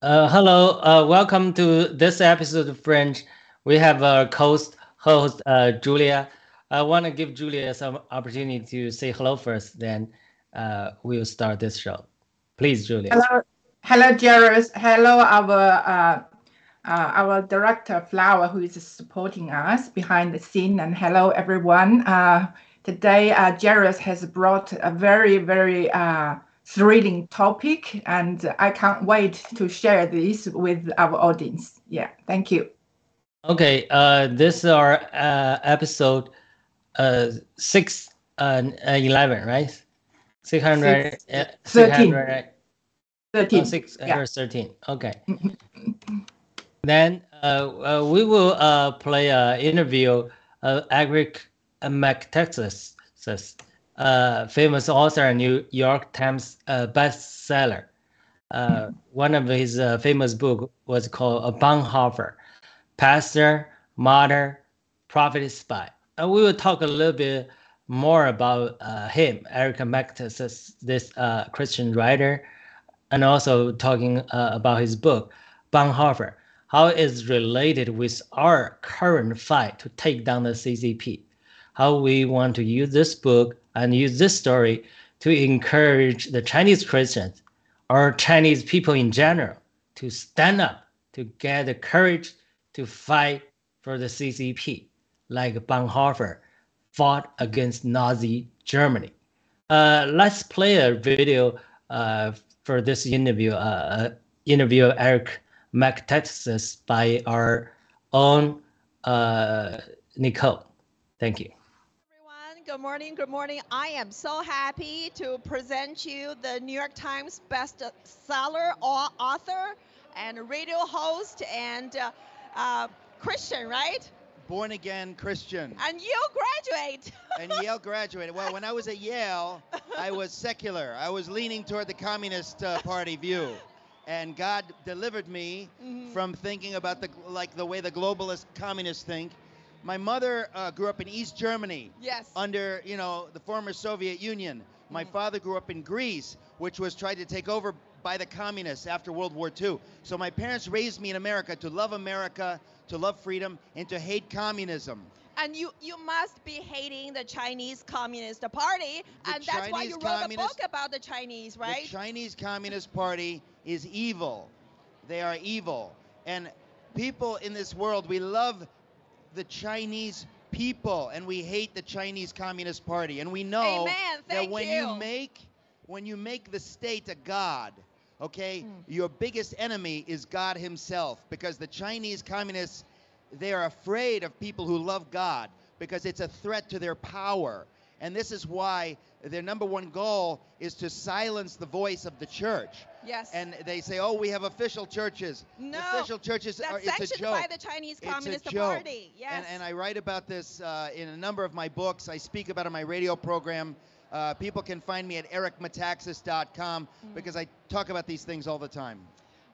Uh, hello, uh, welcome to this episode of Fringe. We have a host, host uh, Julia. I want to give Julia some opportunity to say hello first, then uh, we'll start this show. Please, Julia. Hello, hello, Jairus. Hello, our uh, uh, our director Flower, who is supporting us behind the scene, and hello, everyone. Today, uh, Jairus has brought a very, very thrilling topic, and I can't wait to share this with our audience. Yeah, thank you. Okay, uh, this is our uh, episode uh, six uh, uh, eleven, right? Six hundred Six- uh, thirteen. 600, Thirteen. oh, six Yeah. hundred thirteen. Okay. Then uh, uh, we will uh, play an interview of Eric Metaxas, uh, famous author and New York Times uh, bestseller. Uh, one of his uh, famous book was called Bonhoeffer, Pastor, Martyr, Prophet, Spy. And we will talk a little bit more about uh, him, Eric Metaxas, this uh, Christian writer, and also talking uh, about his book, Bonhoeffer, how it is related with our current fight to take down the CCP, how we want to use this book and use this story to encourage the Chinese Christians or Chinese people in general to stand up, to get the courage to fight for the CCP, like Bonhoeffer fought against Nazi Germany. Uh, let's play a video uh, for this interview, uh, uh, interview of Eric Metaxas by our own uh, Nicole. Thank you. Good morning. Good morning. I am so happy to present you the New York Times bestseller au- author and radio host and uh, uh, Christian, right? born again Christian And you graduate. and Yale graduated. Well, when I was at Yale, I was secular. I was leaning toward the Communist uh, Party view. And God delivered me Mhm. from thinking about the like the way the globalist communists think. My mother uh, grew up in East Germany yes. under, you know, the former Soviet Union. My Mhm. father grew up in Greece, which was tried to take over by the communists after World War II. So my parents raised me in America to love America, to love freedom, and to hate communism. and you you must be hating the Chinese Communist Party, The and that's why Chinese you wrote a book about the Chinese, right? The Chinese Communist Party is evil. They are evil. And people in this world, we love the Chinese people and we hate the Chinese Communist Party. And we know Amen. that when you. make when you make the state a god, okay, Mm. your biggest enemy is God himself because the Chinese communists they are afraid of people who love God because it's a threat to their power. And this is why their number one goal is to silence the voice of the church. yes. And they say, "Oh, we have official churches." no, official churches are it's a sanctioned joke. by the Chinese It's a Communist joke. Party. Yes. And, and I write about this uh, in a number of my books. I speak about it in my radio program. Uh, people can find me at ericmetaxas.com Mm-hmm. because I talk about these things all the time.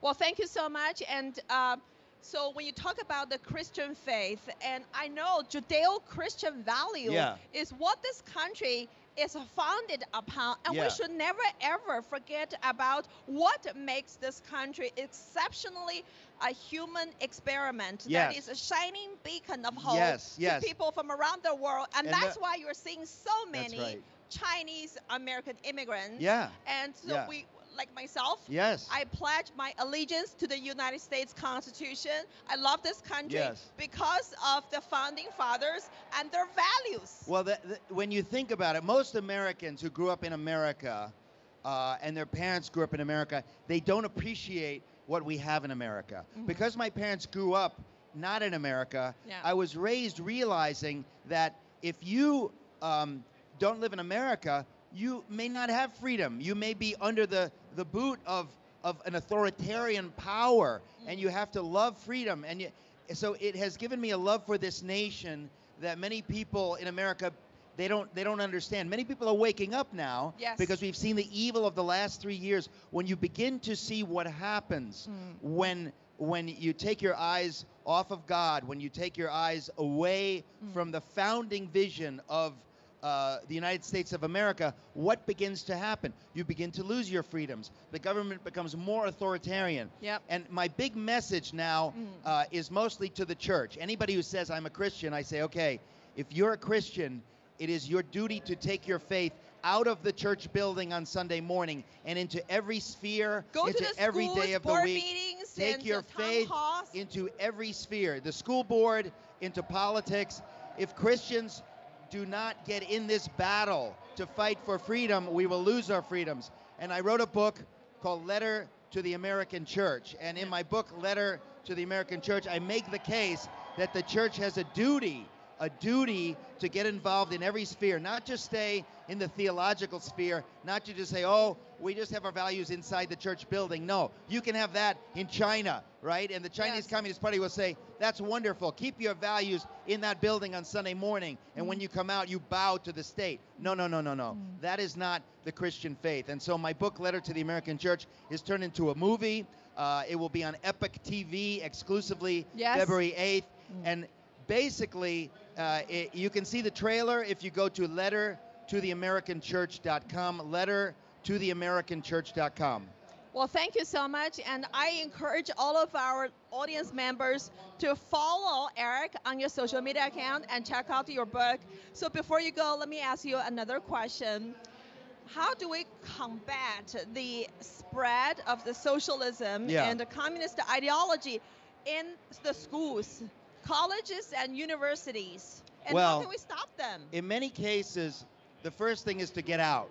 Well, thank you so much. And uh, so when you talk about the Christian faith, and I know Judeo-Christian value Yeah. is what this country is founded upon, and Yeah. we should never ever forget about what makes this country exceptionally a human experiment that Yes. is a shining beacon of hope Yes, yes. to people from around the world, and, And that's the- why you're seeing so many right. Chinese American immigrants. Yeah. And so Yeah. we, like myself, Yes. I pledge my allegiance to the United States Constitution. I love this country Yes. because of the founding fathers and their values. Well, the, the, when you think about it, most Americans who grew up in America uh, and their parents grew up in America, they don't appreciate what we have in America. Mhm. Because my parents grew up not in America, Yeah. I was raised realizing that if you um, don't live in America, you may not have freedom. You may be under the, the boot of, of an authoritarian power, and you have to love freedom. And you, so it has given me a love for this nation that many people in America they don't they don't understand. Many people are waking up now Yes. because we've seen the evil of the last three years. When you begin to see what happens Mm. when when you take your eyes off of God, when you take your eyes away Mm. from the founding vision of uh, the United States of America, what begins to happen? You begin to lose your freedoms. The government becomes more authoritarian. Yep. And my big message now Mm. uh, is mostly to the church. Anybody who says I'm a Christian, I say, okay, if you're a Christian, it is your duty to take your faith out of the church building on Sunday morning and into every sphere, Go into every schools, day of the board week. meetings, Take your faith into every sphere, the school board, into politics. If Christians do not get in this battle to fight for freedom, we will lose our freedoms. And I wrote a book called Letter to the American Church. And in my book, Letter to the American Church, I make the case that the church has a duty, a duty to get involved in every sphere, not just stay in the theological sphere, not to just say, oh, we just have our values inside the church building. No, you can have that in China, right? And the Chinese Yes. Communist Party will say, that's wonderful. Keep your values in that building on Sunday morning. And when you come out, you bow to the state. No, no, no, no, no. That is not the Christian faith. And so my book, Letter to the American Church, is turned into a movie. Uh, it will be on Epic TV exclusively Yes. February 8th. And basically, uh, it, you can see the trailer if you go to letter to theamericanchurch.com. Letter to theamericanchurch.com. Well, thank you so much. And I encourage all of our audience members to follow Eric on your social media account and check out your book. So before you go, let me ask you another question. How do we combat the spread of the socialism Yeah. and the communist ideology in the schools, colleges, and universities? And Well, how can we stop them? In many cases, the first thing is to get out.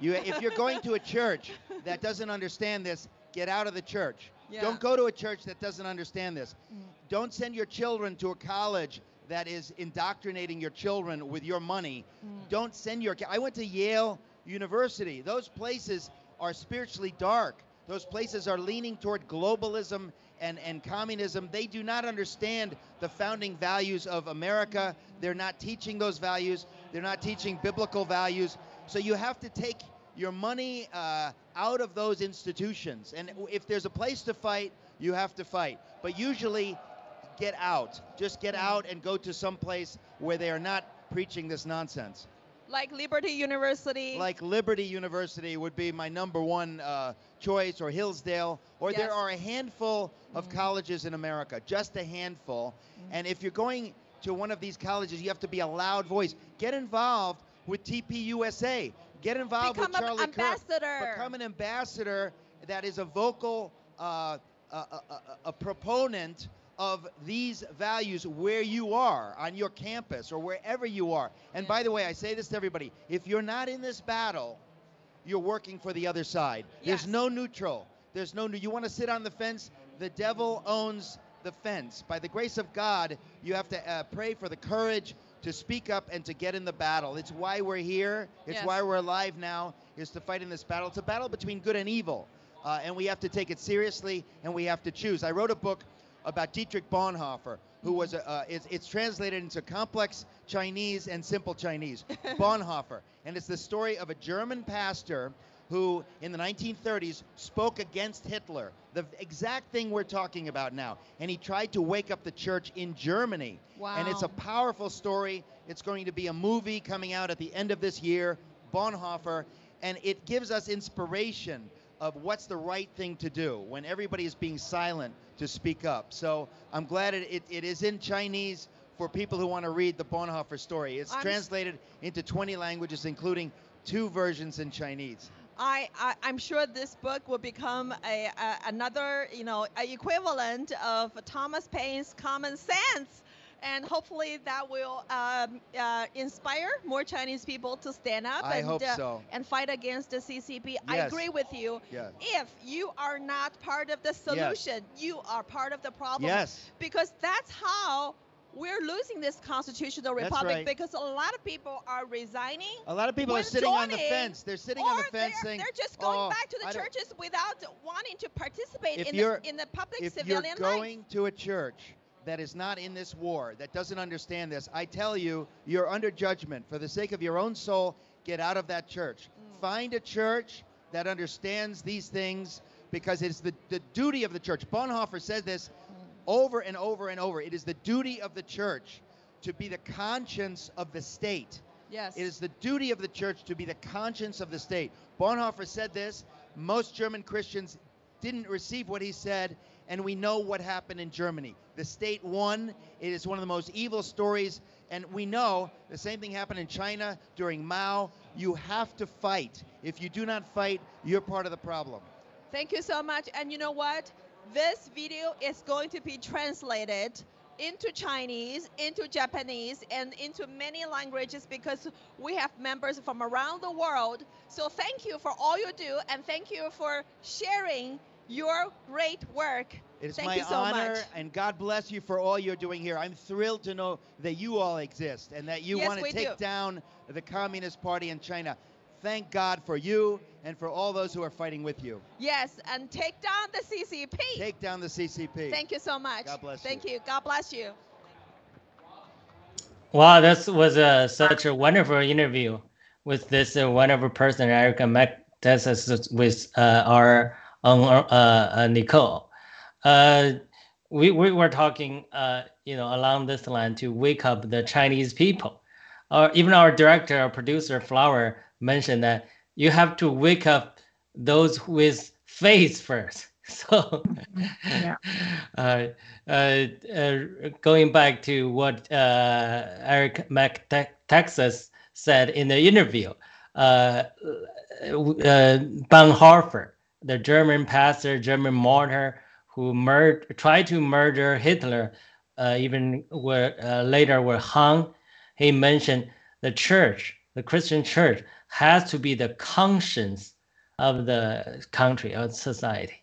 You, if you're going to a church that doesn't understand this, get out of the church. Yeah. Don't go to a church that doesn't understand this. Mm. Don't send your children to a college that is indoctrinating your children with your money. Mm. Don't send your. I went to Yale University. Those places are spiritually dark. Those places are leaning toward globalism and, and communism. They do not understand the founding values of America. They're not teaching those values. They're not teaching biblical values. So you have to take your money uh, out of those institutions. And if there's a place to fight, you have to fight. But usually, get out. Just get out and go to some place where they are not preaching this nonsense. Like Liberty University. Like Liberty University would be my number one uh, choice, or Hillsdale, or Yes. there are a handful of colleges in America, just a handful. And if you're going to one of these colleges, you have to be a loud voice. Get involved with TPUSA. Get involved Become with an Charlie ambassador. Kirk. Become an ambassador that is a vocal, uh, a, a, a, a proponent of these values where you are on your campus or wherever you are. And Yeah. by the way, I say this to everybody: if you're not in this battle, you're working for the other side. Yes. There's no neutral. There's no. You want to sit on the fence? The devil owns the fence. By the grace of God, you have to uh, pray for the courage to speak up and to get in the battle. It's why we're here. It's Yes. why we're alive now. Is to fight in this battle. It's a battle between good and evil, uh, and we have to take it seriously and we have to choose. I wrote a book about Dietrich Bonhoeffer, who was a, uh, it's, it's translated into complex Chinese and simple Chinese. Bonhoeffer, and it's the story of a German pastor who, in the 1930s, spoke against Hitler, the exact thing we're talking about now, and he tried to wake up the church in Germany. Wow. And it's a powerful story. It's going to be a movie coming out at the end of this year, Bonhoeffer, and it gives us inspiration of what's the right thing to do when everybody is being silent to speak up. So I'm glad it, it, it is in Chinese for people who want to read the Bonhoeffer story. It's I'm translated into 20 languages, including two versions in Chinese. I, I I'm sure this book will become a, a another you know a equivalent of Thomas Paine's Common Sense, and hopefully that will um, uh, inspire more Chinese people to stand up I and hope uh, so. and fight against the CCP. I agree with you. Yes. If you are not part of the solution, you are part of the problem. Yes. Because that's how we're losing this constitutional republic right. because a lot of people are resigning A lot of people are sitting on the fence. They're sitting on the fence they're, saying, they're just going "Oh, back to the I churches without wanting to participate in the, in the public if civilian you're life. going to a church that is not in this war, that doesn't understand this, I tell you, you're under judgment. For the sake of your own soul, get out of that church. Mm. Find a church that understands these things because it's the, the duty of the church. Bonhoeffer said this. Over and over and over. It is the duty of the church to be the conscience of the state. Yes. It is the duty of the church to be the conscience of the state. Bonhoeffer said this. Most German Christians didn't receive what he said, and we know what happened in Germany. The state won. It is one of the most evil stories, and we know the same thing happened in China during Mao. You have to fight. If you do not fight, you're part of the problem. Thank you so much. And you know what? This video is going to be translated into Chinese, into Japanese, and into many languages because we have members from around the world. So thank you for all you do, and thank you for sharing your great work. It is Thank my you so honor, much. and God bless you for all you're doing here. I'm thrilled to know that you all exist and that you Yes, want to take do. down the Communist Party in China. Thank God for you and for all those who are fighting with you. Yes, and take down the CCP. Take down the CCP. Thank you so much. God bless Thank you. God bless you. Wow, this was uh, such a wonderful interview with this uh, wonderful person, Erica Metaxas, with uh, our own uh, uh, Nicole. Uh, we, we were talking, uh, you know, along this line to wake up the Chinese people. Or even our director, our producer, Flower, mentioned that you have to wake up those with faith first. So, Yeah. uh, uh, uh, going back to what uh, Eric Metaxas said in the interview, uh, uh, Bonhoeffer, the German pastor, German martyr, who mur- tried to murder Hitler, uh, even were uh, later were hung. He mentioned the church, the Christian church, has to be the conscience of the country, or society.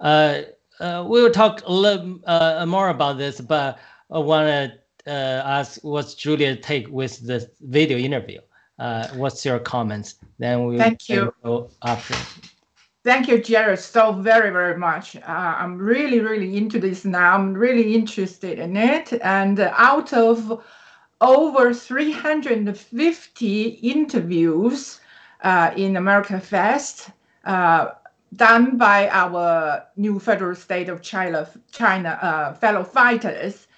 Uh, uh, we'll talk a little uh, more about this, but I want to uh, ask what's Julia's take with this video interview. Uh, what's your comments? Then we Thank you. go after. Thank you, Jared, so very, very much. Uh, I'm really, really into this now. I'm really interested in it. And out of over 350 interviews uh, in America Fest, uh, done by our new federal state of China, China uh, fellow fighters,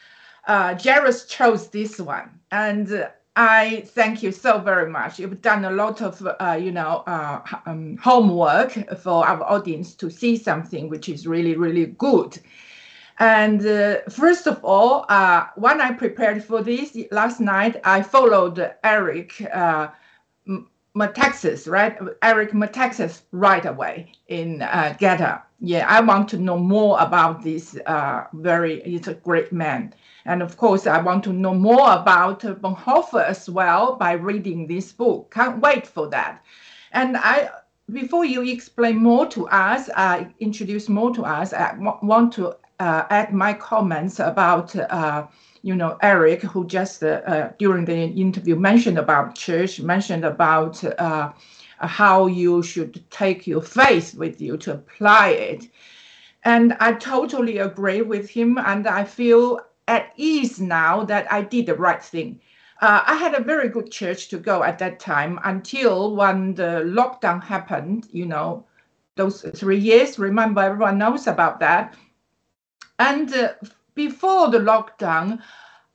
uh, Jared chose this one. And I thank you so very much. You've done a lot of, uh, you know, uh, um, homework for our audience to see something which is really, really good. And uh, first of all, uh, when I prepared for this last night, I followed Eric uh, Metaxas, right? Eric Metaxas right away in uh, GETTR. Yeah, I want to know more about this uh, very, he's a great man. And of course, I want to know more about Bonhoeffer as well by reading this book. Can't wait for that. And I, before you explain more to us, uh, introduce more to us, I want to uh, add my comments about, uh, you know, Eric, who just uh, during the interview mentioned about church, mentioned about uh, how you should take your faith with you to apply it. And I totally agree with him, and I feel at ease now that I did the right thing. Uh, I had a very good church to go at that time until when the lockdown happened, you know, those three years. Remember, everyone knows about that. And uh, before the lockdown,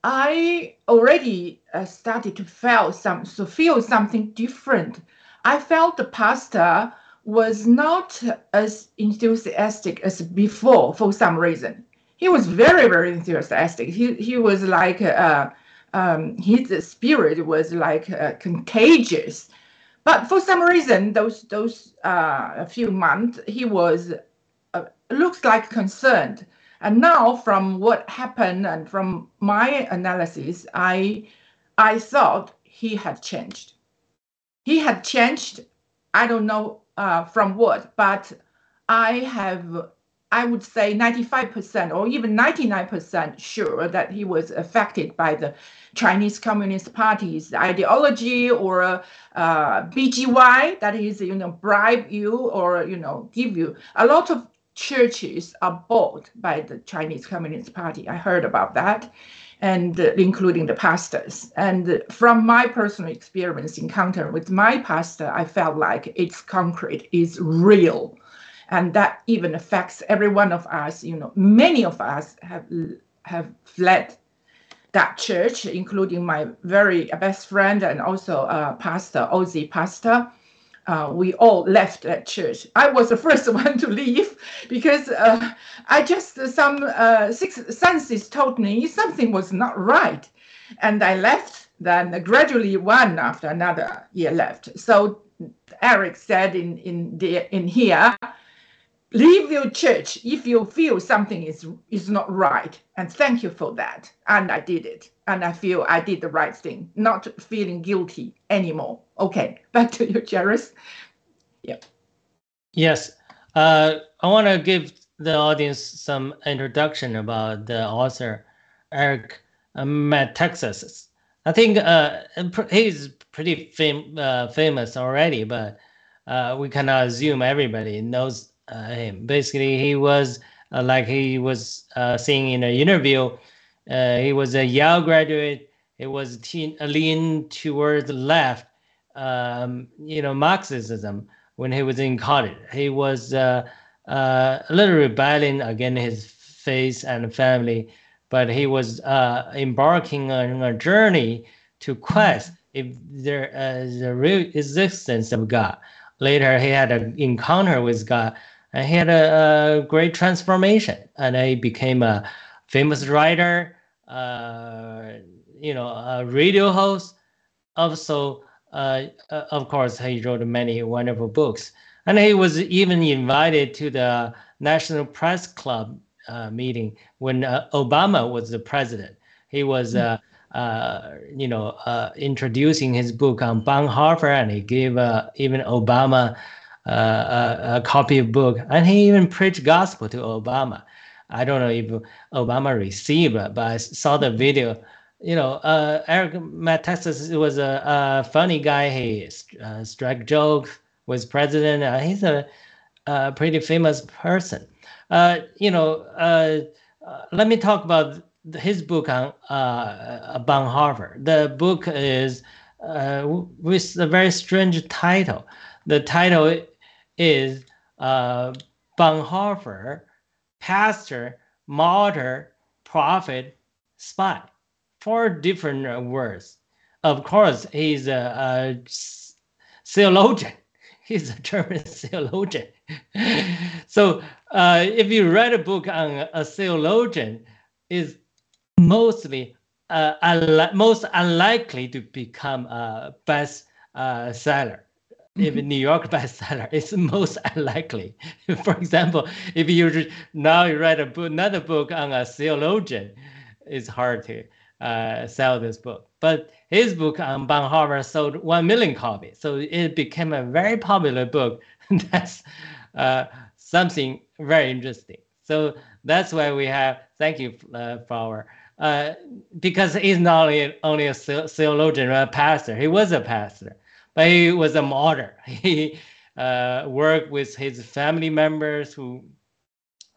I already uh, started to feel some to feel something different. I felt the pastor was not as enthusiastic as before for some reason. He was very very enthusiastic. He he was like uh, um, his spirit was like uh, contagious. But for some reason, those those uh, a few months, he was uh, looks like concerned. And now, from what happened and from my analysis, I I thought he had changed. He had changed. I don't know uh, from what, but I have, I would say 95% or even 99% sure that he was affected by the Chinese Communist Party's ideology or uh, BGY, that is, you know, bribe you or, you know, give you. A lot of churches are bought by the Chinese Communist Party. I heard about that and uh, including the pastors. And uh, from my personal experience encounter with my pastor, I felt like it's concrete, it's real. And that even affects every one of us. You know, many of us have have fled that church, including my very best friend and also uh, Pastor Ozzy Pastor. Uh, we all left that church. I was the first one to leave because uh, I just some uh, sixth senses told me something was not right, and I left. Then gradually, one after another year left. So Eric said in in the in here, leave your church if you feel something is is not right. And thank you for that. And i did it. And i feel i did the right thing not feeling guilty anymore. Okay back to you Jairus. yeah. Yes. Uh, i want to give the audience some introduction about the author eric Metaxas. i think uh, he's pretty fam- uh, famous already but uh, we cannot assume everybody knows uh, him. Basically, he was uh, like he was uh, saying in an interview. he was a Yale graduate. He was teen, lean towards the left, um, you know, Marxism when he was in college. He was uh, uh, a little rebelling against his faith and family, but he was uh, embarking on a journey to quest if there is a real existence of God. Later, he had an encounter with God and he had a, a great transformation and he became a famous writer uh, you know a radio host. Also uh, uh, of course he wrote many wonderful books. And he was even invited to the national press club uh, meeting when uh, obama was the president. He was uh, uh, you know, uh, introducing his book on Bonhoeffer, and he gave uh, even Obama a, copy of book, and he even preached gospel to Obama. I don't know if Obama received but I saw the video. You know, uh, Eric Metaxas was a, a, funny guy. He uh, struck jokes with president. Uh, he's a, a, pretty famous person. Uh, you know, uh, let me talk about his book on uh, Bonhoeffer. The book is with a very strange title. The title is uh, Bonhoeffer, pastor, martyr, prophet, spy. Four different words. Of course, he's a, a theologian. He's a German theologian. so uh, if you read a book on a theologian, is mostly uh, unli- most unlikely to become a best uh, seller if New York bestseller, it's most unlikely. For example, if you now you write a book, another book on a theologian, it's hard to uh, sell this book. But his book on Bonhoeffer sold one million copies, so it became a very popular book. that's uh, something very interesting. So that's why we have. Thank you, uh, Flower. Uh, because he's not only, only a theologian or a pastor, he was a pastor but he was a martyr. He uh, worked with his family members who,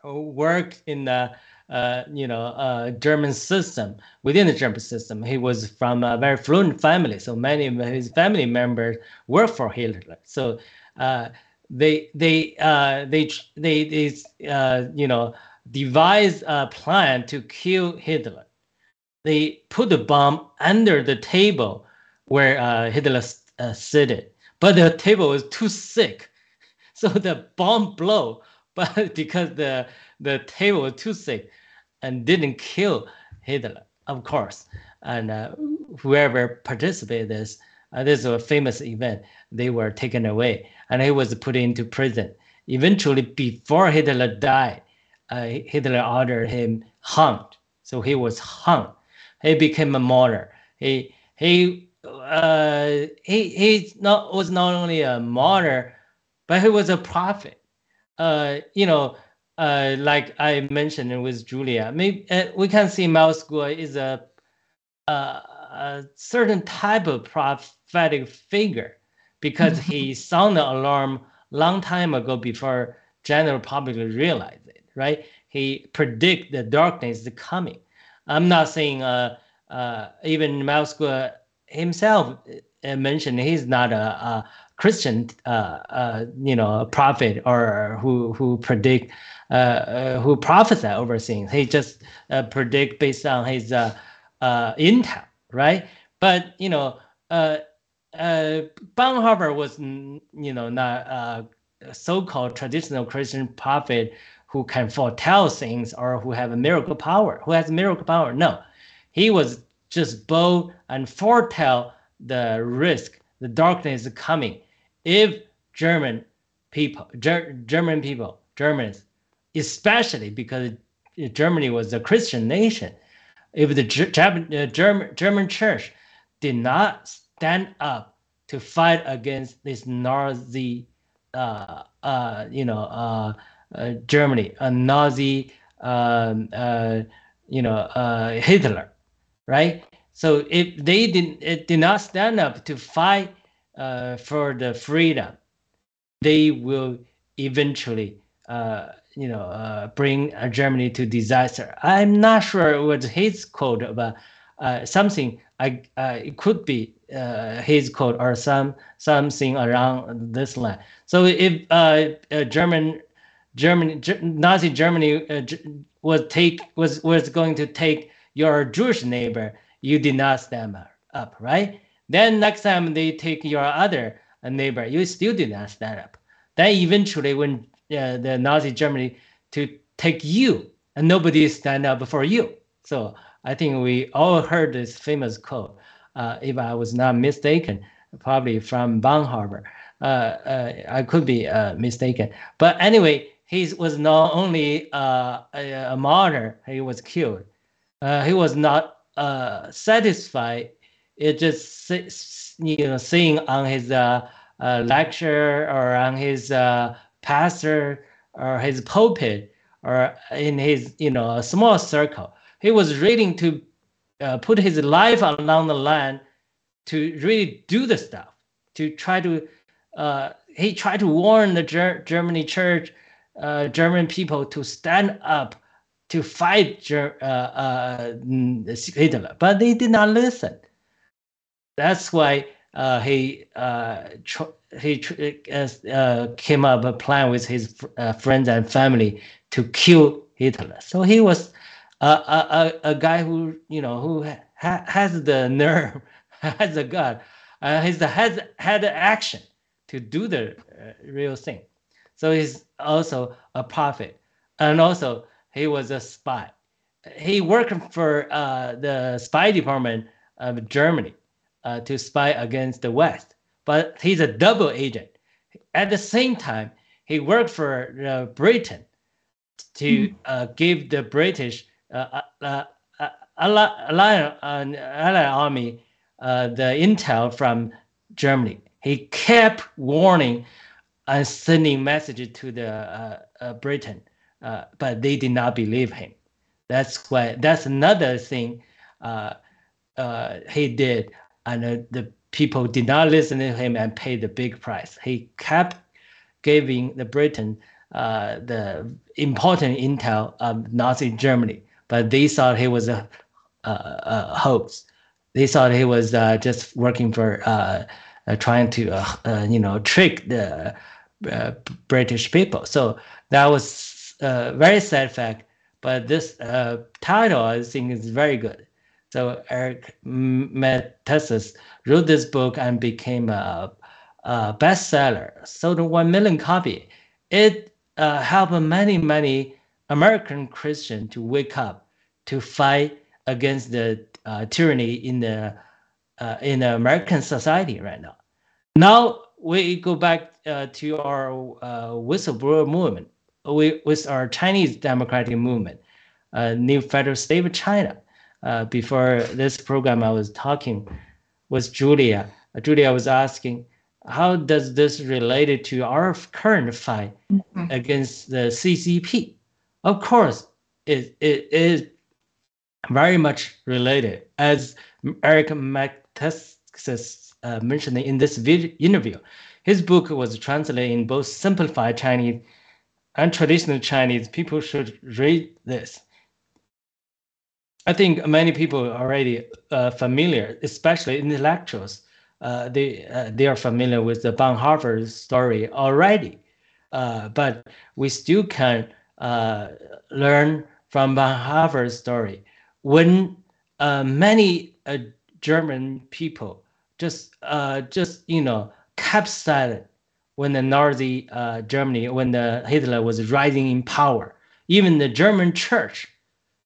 who worked in the uh, you know uh, German system within the German system. He was from a very fluent family, so many of his family members worked for Hitler. So uh, they they uh, they they they uh, you know devised a plan to kill Hitler. They put the bomb under the table where Hitler uh, seated, but the table was too thick, so the bomb blow. But because the the table was too thick, and didn't kill Hitler, of course, and uh, whoever participated this, uh, this is a famous event. They were taken away, and he was put into prison. Eventually, before Hitler died, uh, Hitler ordered him hung. So he was hung. He became a martyr. He he uh, he he not was not only a martyr, but he was a prophet. Uh, you know, uh, like I mentioned with Julia, maybe uh, we can see Miles Guo is a, a, a certain type of prophetic figure because he sounded alarm long time ago before general public realized it. Right? He predict the darkness is coming. I'm not saying uh, uh, even Miles Guo himself uh, mentioned he's not a, a Christian, uh, uh, you know, prophet or who who predict, uh, uh, who prophesy over things. He just uh, predict based on his intel, right? But you know, Bonhoeffer was you know not a so-called traditional Christian prophet who can foretell things or who have a miracle power, who has miracle power. No, he was just bold and foretell the risk, the darkness is coming. If German people, Ger- German people, Germans, especially because Germany was a Christian nation, if the German, uh, German, German church did not stand up to fight against this Nazi, uh, uh, you know, uh, uh, Germany, a Nazi, um, uh, you know, Hitler, right? So if they did, it did not stand up to fight uh, for the freedom, they will eventually, uh, you know, uh, bring Germany to disaster. I'm not sure it was his quote, but something I it could be his quote or some something around this line. So if German Germany, Nazi Germany uh, was take was was going to take your Jewish neighbor, you did not stand up, right? Then next time they take your other neighbor, you still did not stand up. Then eventually, when uh, the Nazi Germany to take you, and nobody stand up for you. So I think we all heard this famous quote, uh, if I was not mistaken, probably from Bonhoeffer. Uh, uh I could be uh, mistaken, but anyway, he was not only uh, a, a, martyr, he was killed. He was not uh, satisfied. It just you know seeing on his uh, uh, lecture or on his uh, pastor or his pulpit or in his you know a small circle. He was ready to put his life along the line to really do the stuff to try to. he tried to warn the Ger- Germany church uh, German people to stand up to fight uh, uh, Hitler, but they did not listen. That's why uh, he uh, he uh, came up a plan with his friends and family to kill Hitler. So he was a, a, a guy who you know who ha- has the nerve, has the gut, uh, the has had the action to do the real thing. So he's also a prophet. And also, he was a spy. He worked for uh, the spy department of Germany uh, to spy against the West. But he's a double agent. At the same time, he worked for uh, Britain to uh, give the British uh, uh, Allied, Allied Army the intel from Germany. He kept warning and sending messages to the uh, uh, Britain, uh, but they did not believe him. That's why. That's another thing uh, uh, he did, and uh, the people did not listen to him and pay the big price. He kept giving the Britain the important intel of Nazi Germany, but they thought he was a, a, a hoax. They thought he was just working for. trying to, you know, trick the uh, British people. So that was uh, very sad fact. But this uh, title, I think, is very good. So Eric Metaxas wrote this book and became a, a bestseller, sold one million copy. It uh, helped many, many American Christians to wake up, to fight against the uh, tyranny in the uh, in the American society right now. Now we go back uh, to our uh, whistleblower movement we, with our Chinese democratic movement, uh, New Federal State of China. Uh, before this program, I was talking with Julia. Uh, Julia was asking, how does this relate to our current fight mm-hmm. against the CCP? Of course, it, it is very much related. As Eric Metaxas uh, mentioned in this video interview, his book was translated in both simplified Chinese and traditional Chinese. People should read this. I think many people are already uh, familiar, especially intellectuals. Uh, they uh, they are familiar with the Bonhoeffer story already, uh, but we still can uh, learn from Bonhoeffer's story. When uh, many German people just just you know kept silent when the Nazi uh, Germany when the Hitler was rising in power. Even the German church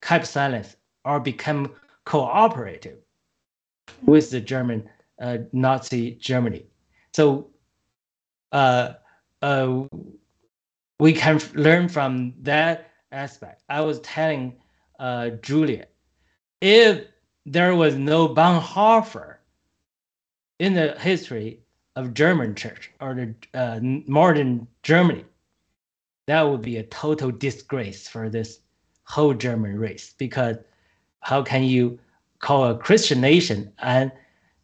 kept silence or became cooperative with the German uh, Nazi Germany. So uh, uh, we can learn from that aspect. I was telling uh, Julia, if there was no Bonhoeffer in the history of German church or the uh, modern Germany, that would be a total disgrace for this whole German race. Because how can you call a Christian nation and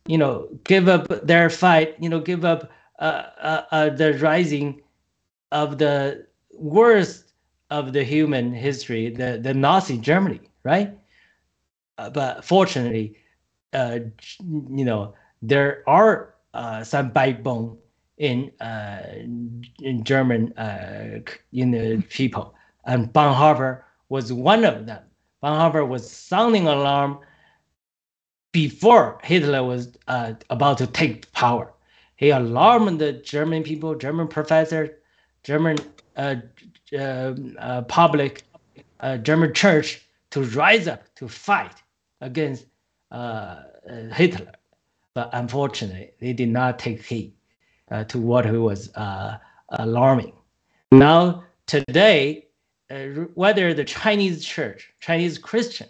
you know give up their fight, you know, give up uh, uh, uh, the rising of the worst of the human history, the, the Nazi Germany, right? Uh, but fortunately, uh, you know, there are uh, some backbone in uh, in German uh, in the people, and Bonhoeffer was one of them. Bonhoeffer was sounding alarm before Hitler was uh, about to take power. He alarmed the German people, German professors, German uh, uh, uh, public, uh, German church to rise up to fight against Hitler. But unfortunately, they did not take heed uh, to what was uh, alarming. Now, today, uh, whether the Chinese church, Chinese Christian,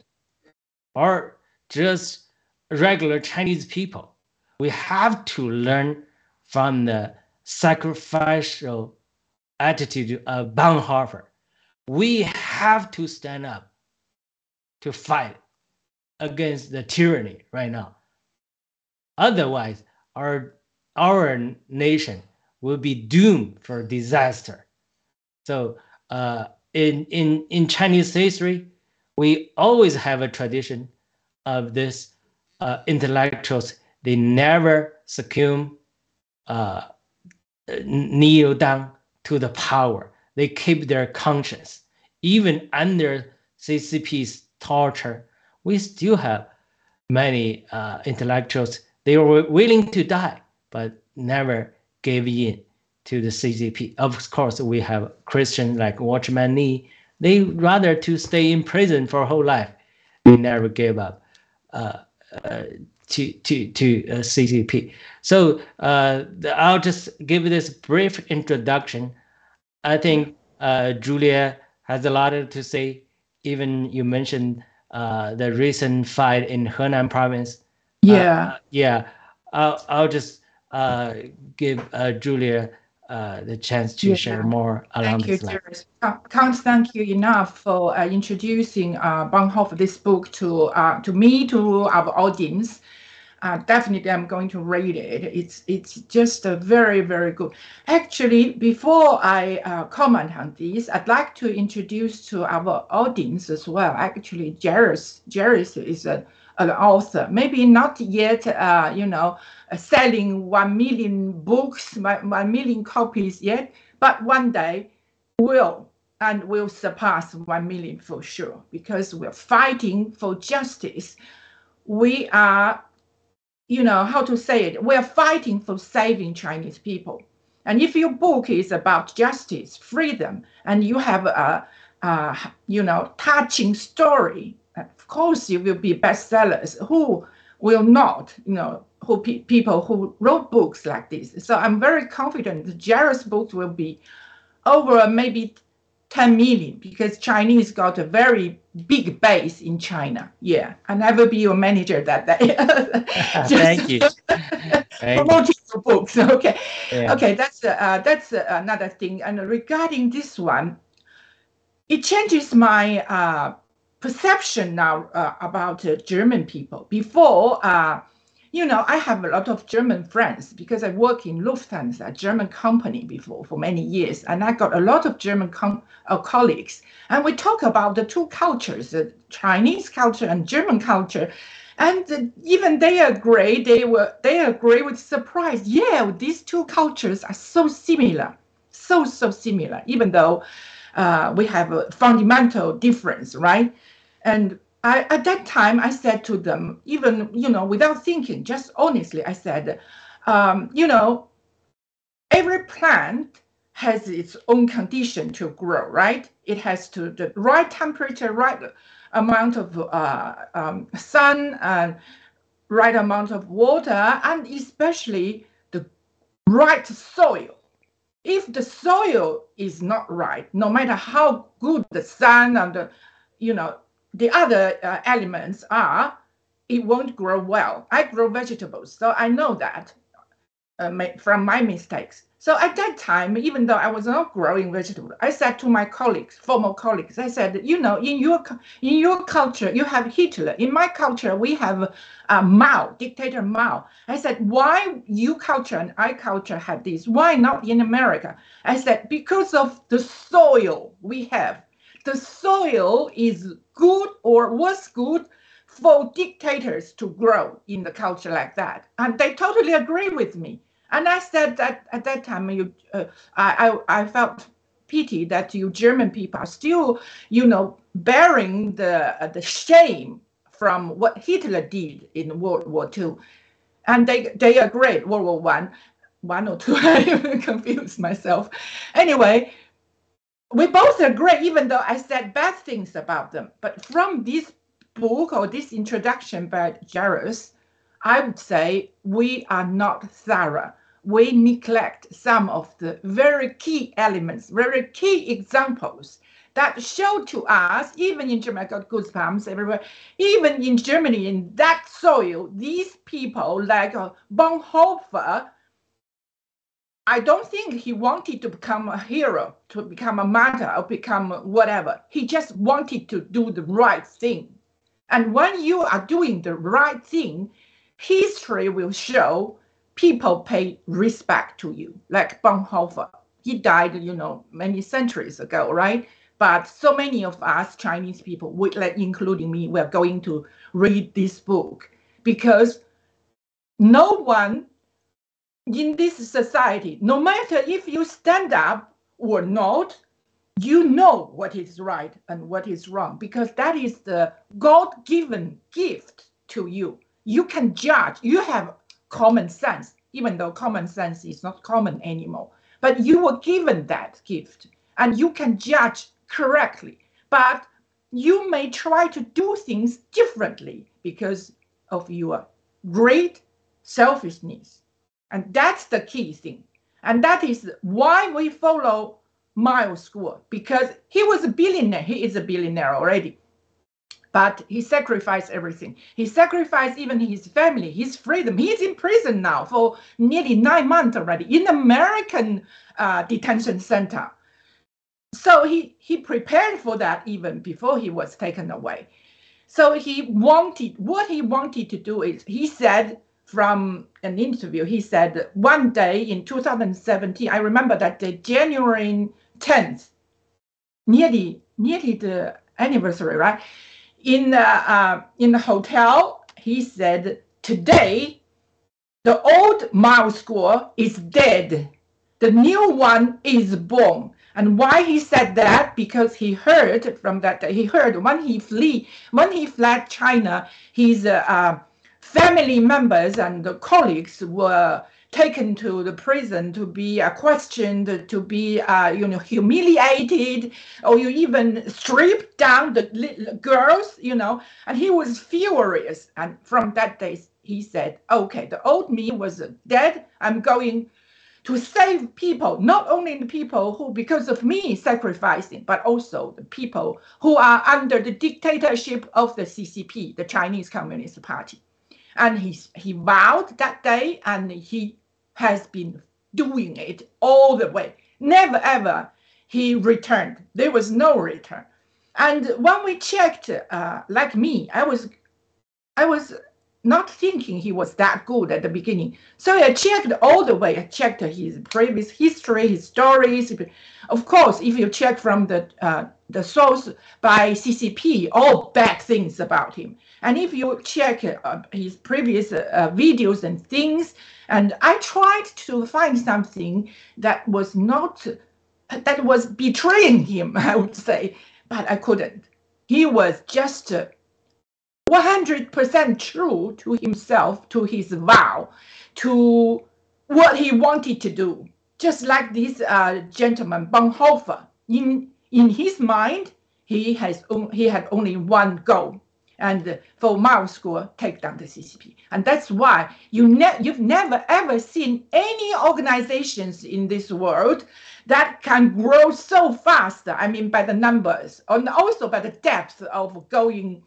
or just regular Chinese people, we have to learn from the sacrificial attitude of Bonhoeffer. We have to stand up to fight against the tyranny right now. Otherwise, our our nation will be doomed for disaster. So, uh, in in in Chinese history, we always have a tradition of this uh, intellectuals. They never succumb, uh, kneel down to the power. They keep their conscience. Even under CCP's torture, we still have many uh, intellectuals. They were willing to die, but never gave in to the CCP. Of course, we have Christians like Watchman Nee. They rather to stay in prison for a whole life. They never gave up uh, uh, to to to uh, CCP. So uh, I'll just give this brief introduction. I think uh, Julia has a lot to say. Even you mentioned uh, the recent fight in Henan province. Yeah. Uh, yeah. I'll, I'll just uh, give Julia the chance to yeah. share more along thank this line. Can't thank you enough for introducing uh, Bonhoeffer this book to to me to our audience uh, definitely I'm going to read it. It's it's just a very very good. Actually, before I uh, comment on this, I'd like to introduce to our audience as well. Actually, Jairus Jairus is a an author. Maybe not yet, uh, you know, selling one million books, one million copies yet, but one day will and will surpass one million for sure because we're fighting for justice. We are you know, how to say it, we're fighting for saving Chinese people. And if your book is about justice, freedom, and you have a, a you know, touching story, of course you will be bestsellers. Who will not, you know, who pe people who wrote books like this. So I'm very confident that Jairus' books will be over maybe 10 million because Chinese got a very big base in China. Yeah, I never be your manager that day. Thank you. promoting your books. Okay, yeah. okay, that's uh, that's another thing. And regarding this one, it changes my uh, perception now uh, about uh, German people. Before uh, you know, I have a lot of German friends because I work in Lufthansa, a German company before for many years, and I got a lot of German uh, colleagues, and we talk about the two cultures, the Chinese culture and German culture, and even they agree. They were they agree with surprise. Yeah, these two cultures are so similar, so so similar, even though uh, we have a fundamental difference, right? And I, at that time, I said to them, even, you know, without thinking, just honestly, I said, um, you know, every plant has its own condition to grow, right? It has to the right temperature, right amount of uh, um, sun, and right amount of water, and especially the right soil. If the soil is not right, no matter how good the sun and the, you know, the other uh, elements are, it won't grow well. I grow vegetables, so I know that uh, from my mistakes. So at that time, even though I was not growing vegetables, I said to my colleagues, former colleagues, I said, you know, in your in your culture, you have Hitler. In my culture, we have uh, Mao, dictator Mao. I said, why you culture and I culture have this? Why not in America? I said, because of the soil we have the soil is good or was good for dictators to grow in the culture like that. And they totally agree with me. And I said that at that time, you, uh, I, I, felt pity that you German people are still, you know, bearing the uh, the shame from what Hitler did in World War II, and they they agreed World War One, one or two. I confused myself. Anyway, we both agree, even though I said bad things about them. But from this book or this introduction by Jairus, I would say we are not thorough. We neglect some of the very key elements, very key examples that show to us, even in Germany, I got goosebumps everywhere, even in Germany, in that soil, these people like Bonhoeffer I don't think he wanted to become a hero, to become a martyr, or become whatever. He just wanted to do the right thing. And when you are doing the right thing, history will show people pay respect to you, like Bonhoeffer. He died, you know, many centuries ago, right? But so many of us Chinese people, we, like including me, we're going to read this book because no one in this society, no matter if you stand up or not, you know what is right and what is wrong because that is the God given gift to you. You can judge, you have common sense, even though common sense is not common anymore. But you were given that gift and you can judge correctly. But you may try to do things differently because of your great selfishness and that's the key thing. And that is why we follow Miles Guo, because he was a billionaire. He is a billionaire already. But he sacrificed everything. He sacrificed even his family, his freedom. He's in prison now for nearly nine months already in American uh, detention center. So he, he prepared for that even before he was taken away. So he wanted, what he wanted to do is, he said, from an interview. He said one day in 2017, I remember that day, January 10th, nearly nearly the anniversary, right? In the uh, in the hotel, he said today the old Mao School is dead. The new one is born. And why he said that? Because he heard from that. He heard when he flee, when he fled China, his uh, uh, family members and colleagues were taken to the prison to be uh, questioned, to be uh, you know humiliated, or you even stripped down the girls, you know. And he was furious. And from that day, he said, "Okay, the old me was dead. I'm going." To save people, not only the people who, because of me, sacrificing, but also the people who are under the dictatorship of the CCP, the Chinese Communist Party and he he vowed that day and he has been doing it all the way. Never ever he returned. There was no return. And when we checked uh, like me i was i was not thinking he was that good at the beginning. So i checked all the way. I checked his previous history his stories. Of course if you check from the uh, the source by ccp all bad things about him. And if you check uh, his previous uh, videos and things, and I tried to find something that was not, that was betraying him, I would say, but I couldn't. He was just uh, 100% true to himself, to his vow, to what he wanted to do. Just like this uh, gentleman, Bonhoeffer, in, in his mind, he, has he had only one goal, and for Mao School, take down the CCP. And that's why you ne- you've never ever seen any organizations in this world that can grow so fast. I mean, by the numbers, and also by the depth of going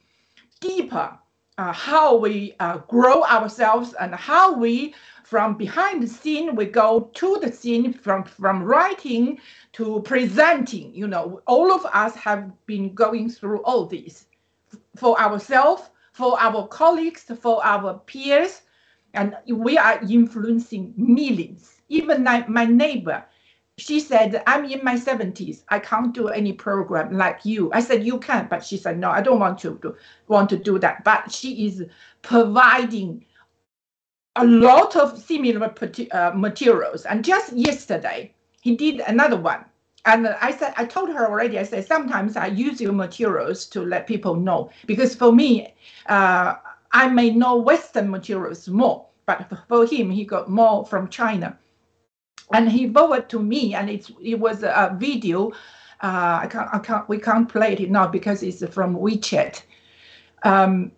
deeper. Uh, how we uh, grow ourselves and how we from behind the scene we go to the scene from from writing to presenting you know all of us have been going through all these for ourselves for our colleagues for our peers and we are influencing millions even my neighbor she said, I'm in my 70s. I can't do any program like you. I said, you can. But she said, no, I don't want to do, want to do that. But she is providing a lot of similar uh, materials. And just yesterday, he did another one. And I said, I told her already, I said, sometimes I use your materials to let people know. Because for me, uh, I may know Western materials more. But for him, he got more from China and he forwarded to me, and it's it was a video. Uh, I can't, I can't, we can't play it now because it's from WeChat. Um,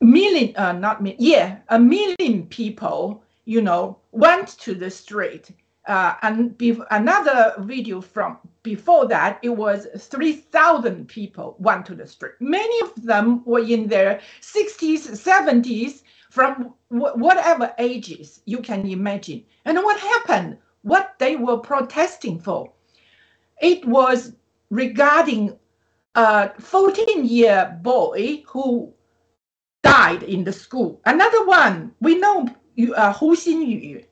million, uh, not million, yeah, a million people, you know, went to the street. Uh, and be- another video from before that, it was 3,000 people went to the street. Many of them were in their 60s, 70s, from w- whatever ages you can imagine. And what happened? What they were protesting for. It was regarding a 14 year boy who died in the school. Another one, we know uh, Hu Xinyu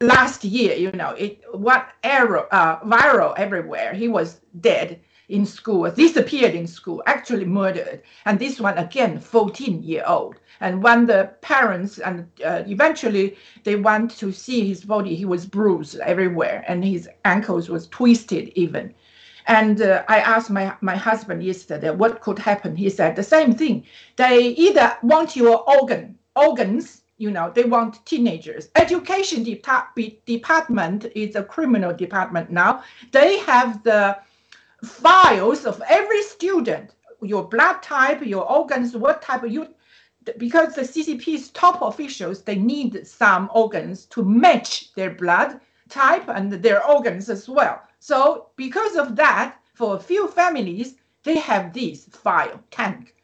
last year, you know, it what arrow, uh, viral everywhere. He was dead in school, disappeared in school, actually murdered. And this one again, 14 year old. And when the parents and uh, eventually they went to see his body, he was bruised everywhere and his ankles was twisted even. And uh, I asked my, my husband yesterday what could happen. He said the same thing. They either want your organ, organs, you know, they want teenagers. Education de- department is a criminal department now. They have the files of every student, your blood type, your organs, what type of you, because the CCP's top officials, they need some organs to match their blood type and their organs as well. So because of that, for a few families, they have this file tank.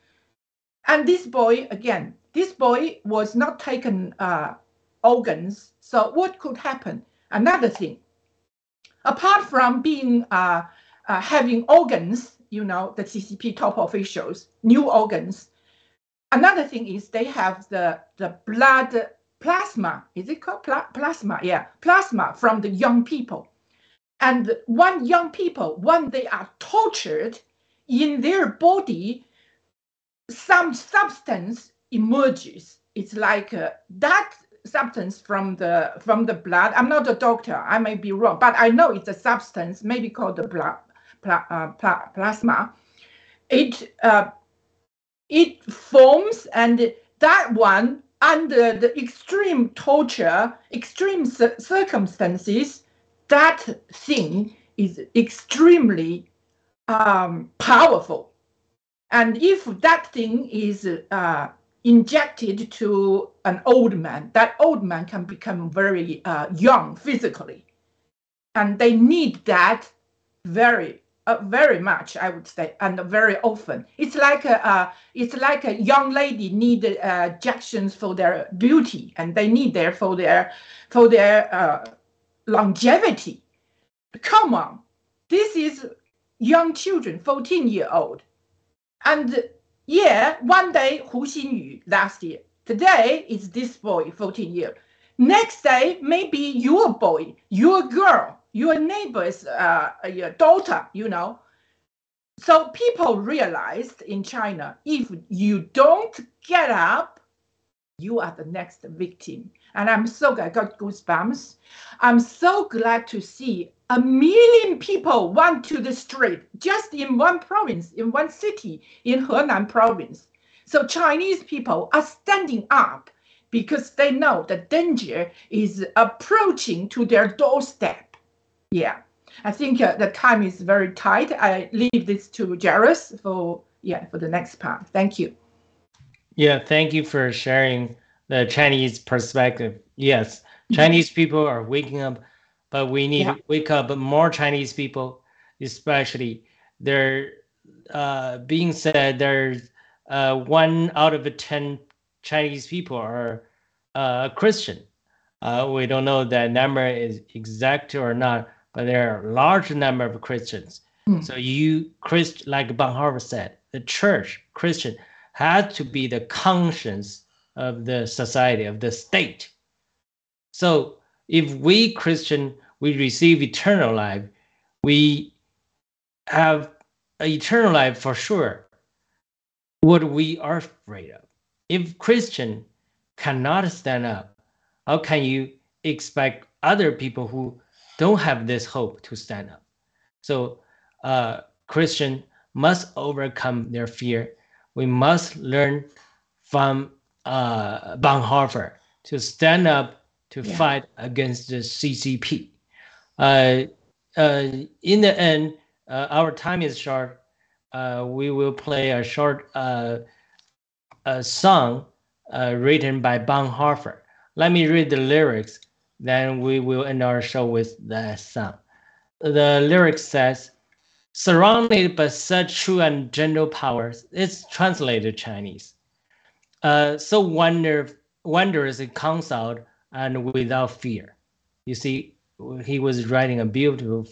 And this boy, again, this boy was not taken uh, organs. So what could happen? Another thing, apart from being uh, uh, having organs, you know, the CCP top officials, new organs. Another thing is they have the, the blood plasma. Is it called pla plasma? Yeah, plasma from the young people. And when young people, when they are tortured in their body, some substance emerges. It's like uh, that substance from the from the blood. I'm not a doctor. I may be wrong, but I know it's a substance, maybe called the blood pla uh, pla plasma, it uh, it forms and that one under the extreme torture, extreme circumstances, that thing is extremely um, powerful. And if that thing is uh, injected to an old man, that old man can become very uh, young physically. And they need that very uh, very much, I would say, and very often. It's like a, uh, it's like a young lady need uh, injections for their beauty, and they need there for their for their uh, longevity. Come on, this is young children, 14 year old, and yeah, one day Hu Xinyu last year. Today is this boy, 14 year. Next day, maybe your boy, your girl, your neighbor's uh, your daughter, you know. So people realized in China, if you don't get up, you are the next victim. And I'm so glad, I got goosebumps. I'm so glad to see a million people went to the street just in one province, in one city, in Henan province. So Chinese people are standing up because they know the danger is approaching to their doorstep. Yeah, I think uh, the time is very tight. I leave this to Jairus for yeah for the next part. Thank you. Yeah, thank you for sharing the Chinese perspective. Yes, Chinese people are waking up, but we need yeah. to wake up more Chinese people, especially. There, uh, being said, there's uh, one out of ten Chinese people are uh, Christian. Uh, we don't know that number is exact or not, but there are a large number of Christians. Mm. So you, Christ, like Bonhoeffer said, the church, Christian, has to be the conscience of the society, of the state. So if we Christian, we receive eternal life, we have eternal life for sure. What we are afraid of. If Christian cannot stand up, how can you expect other people who don't have this hope to stand up? So uh, Christian must overcome their fear. We must learn from uh, Bonhoeffer to stand up to yeah. fight against the CCP. Uh, uh, in the end, uh, our time is short. Uh, we will play a short uh, a song written by Bonhoeffer. Let me read the lyrics, then we will end our show with the song. The lyric says, surrounded by such true and gentle powers, it's translated Chinese. Uh, so wonder, wondrous it comes out and without fear. You see, he was writing a beautiful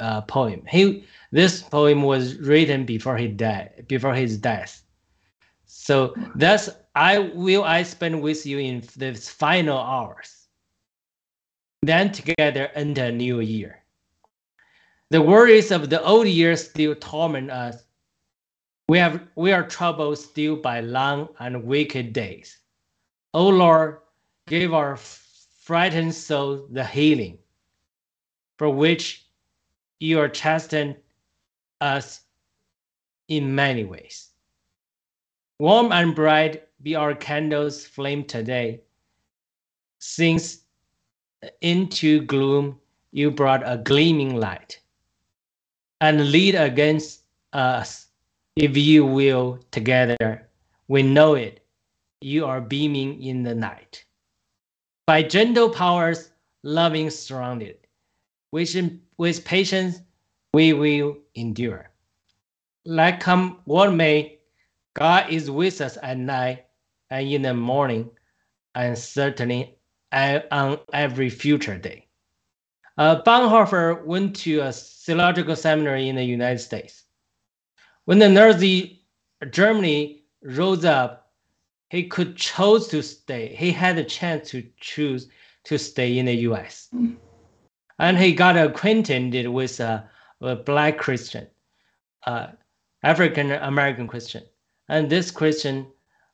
uh, poem. He this poem was written before he died, before his death. So that's I will I spend with you in the final hours. Then together enter new year. The worries of the old year still torment us. We have we are troubled still by long and wicked days. O Lord, give our frightened soul the healing for which you are chastened us in many ways. Warm and bright be our candles flame today. Since into gloom you brought a gleaming light, and lead against us if you will together. We know it, you are beaming in the night. By gentle powers, loving surrounded, which with patience we will endure. Like come what may, God is with us at night and in the morning, and certainly on every future day. Uh, Bonhoeffer went to a theological seminary in the United States. When the Nazi Germany rose up, he could choose to stay. He had a chance to choose to stay in the U.S. And he got acquainted with a, a black Christian, uh, African American Christian. And this Christian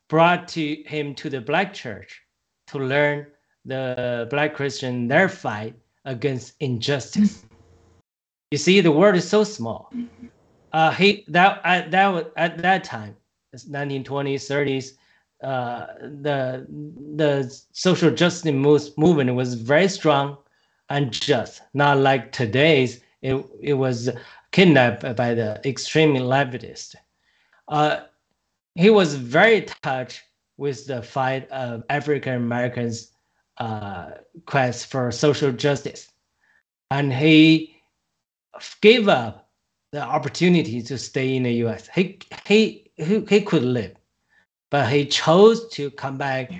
brought to him to the black church to learn the black Christian their fight against injustice. You see, the world is so small. Uh, he that at that at that time, 1920s, 30s, uh, the the social justice movement was very strong and just, not like today's. It it was kidnapped by the extreme leftist. Uh, he was very touched with the fight of African Americans' uh, quest for social justice, and he gave up the opportunity to stay in the U.S. He he he, he could live, but he chose to come back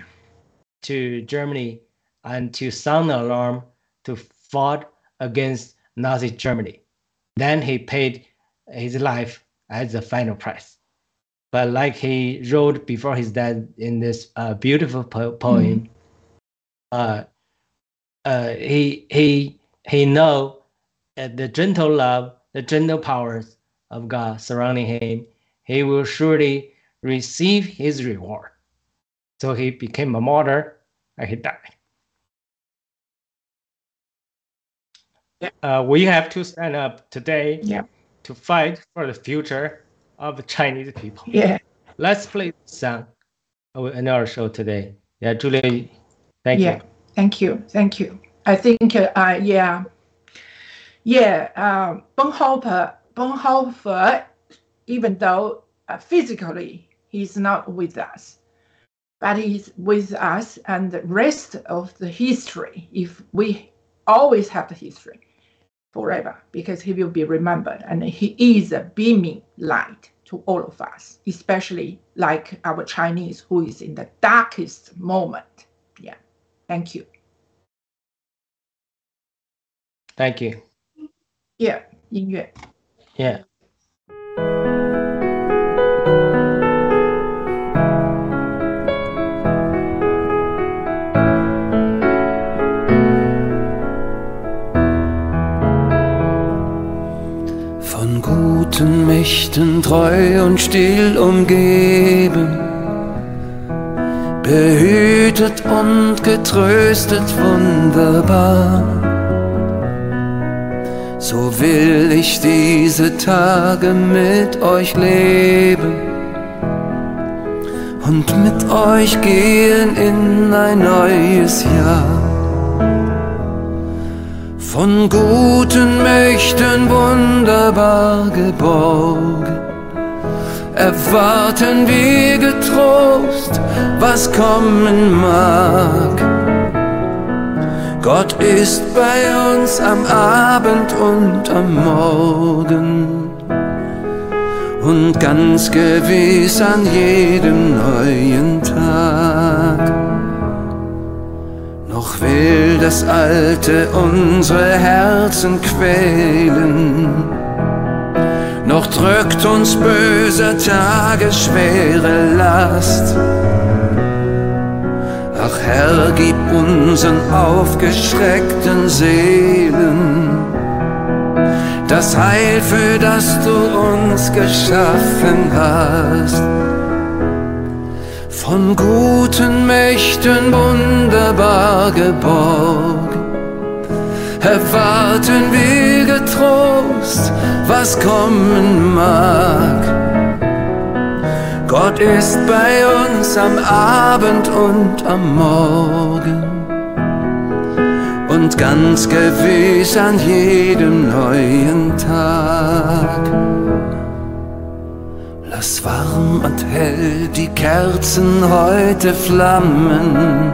to Germany and to sound the alarm to fight against Nazi Germany. Then he paid his life as the final price. But like he wrote before his death in this uh, beautiful po- poem, mm-hmm. Uh, uh, he he he know that the gentle love, the gentle powers of God surrounding him, he will surely receive his reward. So he became a martyr and he died. Uh, we have to stand up today yeah. to fight for the future of the Chinese people. Yeah. let's play the song in our show today. Yeah, Julia, thank yeah, you. thank you, thank you. I think, uh, yeah, yeah, uh, Bonhoeffer, Bonhoeffer, even though uh, physically he's not with us, but he's with us and the rest of the history, if we always have the history forever, because he will be remembered and he is a beaming light to all of us, especially like our Chinese who is in the darkest moment. Yeah, thank you. Thank you. Yeah，音乐。Yeah. von guten Mächten treu und still umgeben, behütet und getröstet wunderbar. So will ich diese Tage mit euch leben und mit euch gehen in ein neues Jahr. Von guten Mächten wunderbar geborgen, erwarten wir getrost, was kommen mag. Gott ist bei uns am Abend und am Morgen und ganz gewiss an jedem neuen Tag. Noch will das Alte unsere Herzen quälen, noch drückt uns böser Tage schwere Last. Ach Herr, gib unseren aufgeschreckten Seelen das Heil, für das du uns geschaffen hast. Von guten Mächten wunderbar geborgen, erwarten wir getrost, was kommen mag. Gott ist bei uns am Abend und am Morgen und ganz gewiss an jedem neuen Tag. Lass warm und hell die Kerzen heute flammen,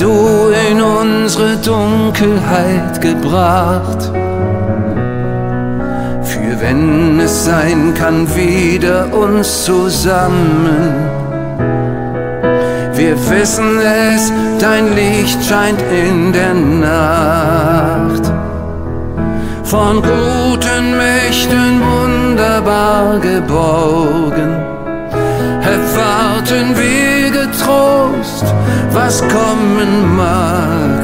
du in unsere Dunkelheit gebracht für wenn es sein kann, wieder uns zusammen. Wir wissen es, dein Licht scheint in der Nacht. Von guten Mächten wunderbar geborgen, erwarten wir getrost, was kommen mag.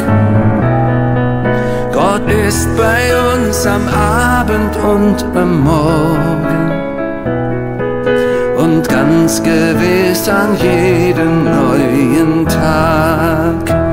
Gott ist bei uns am Abend und am Morgen und ganz gewiss an jedem neuen Tag.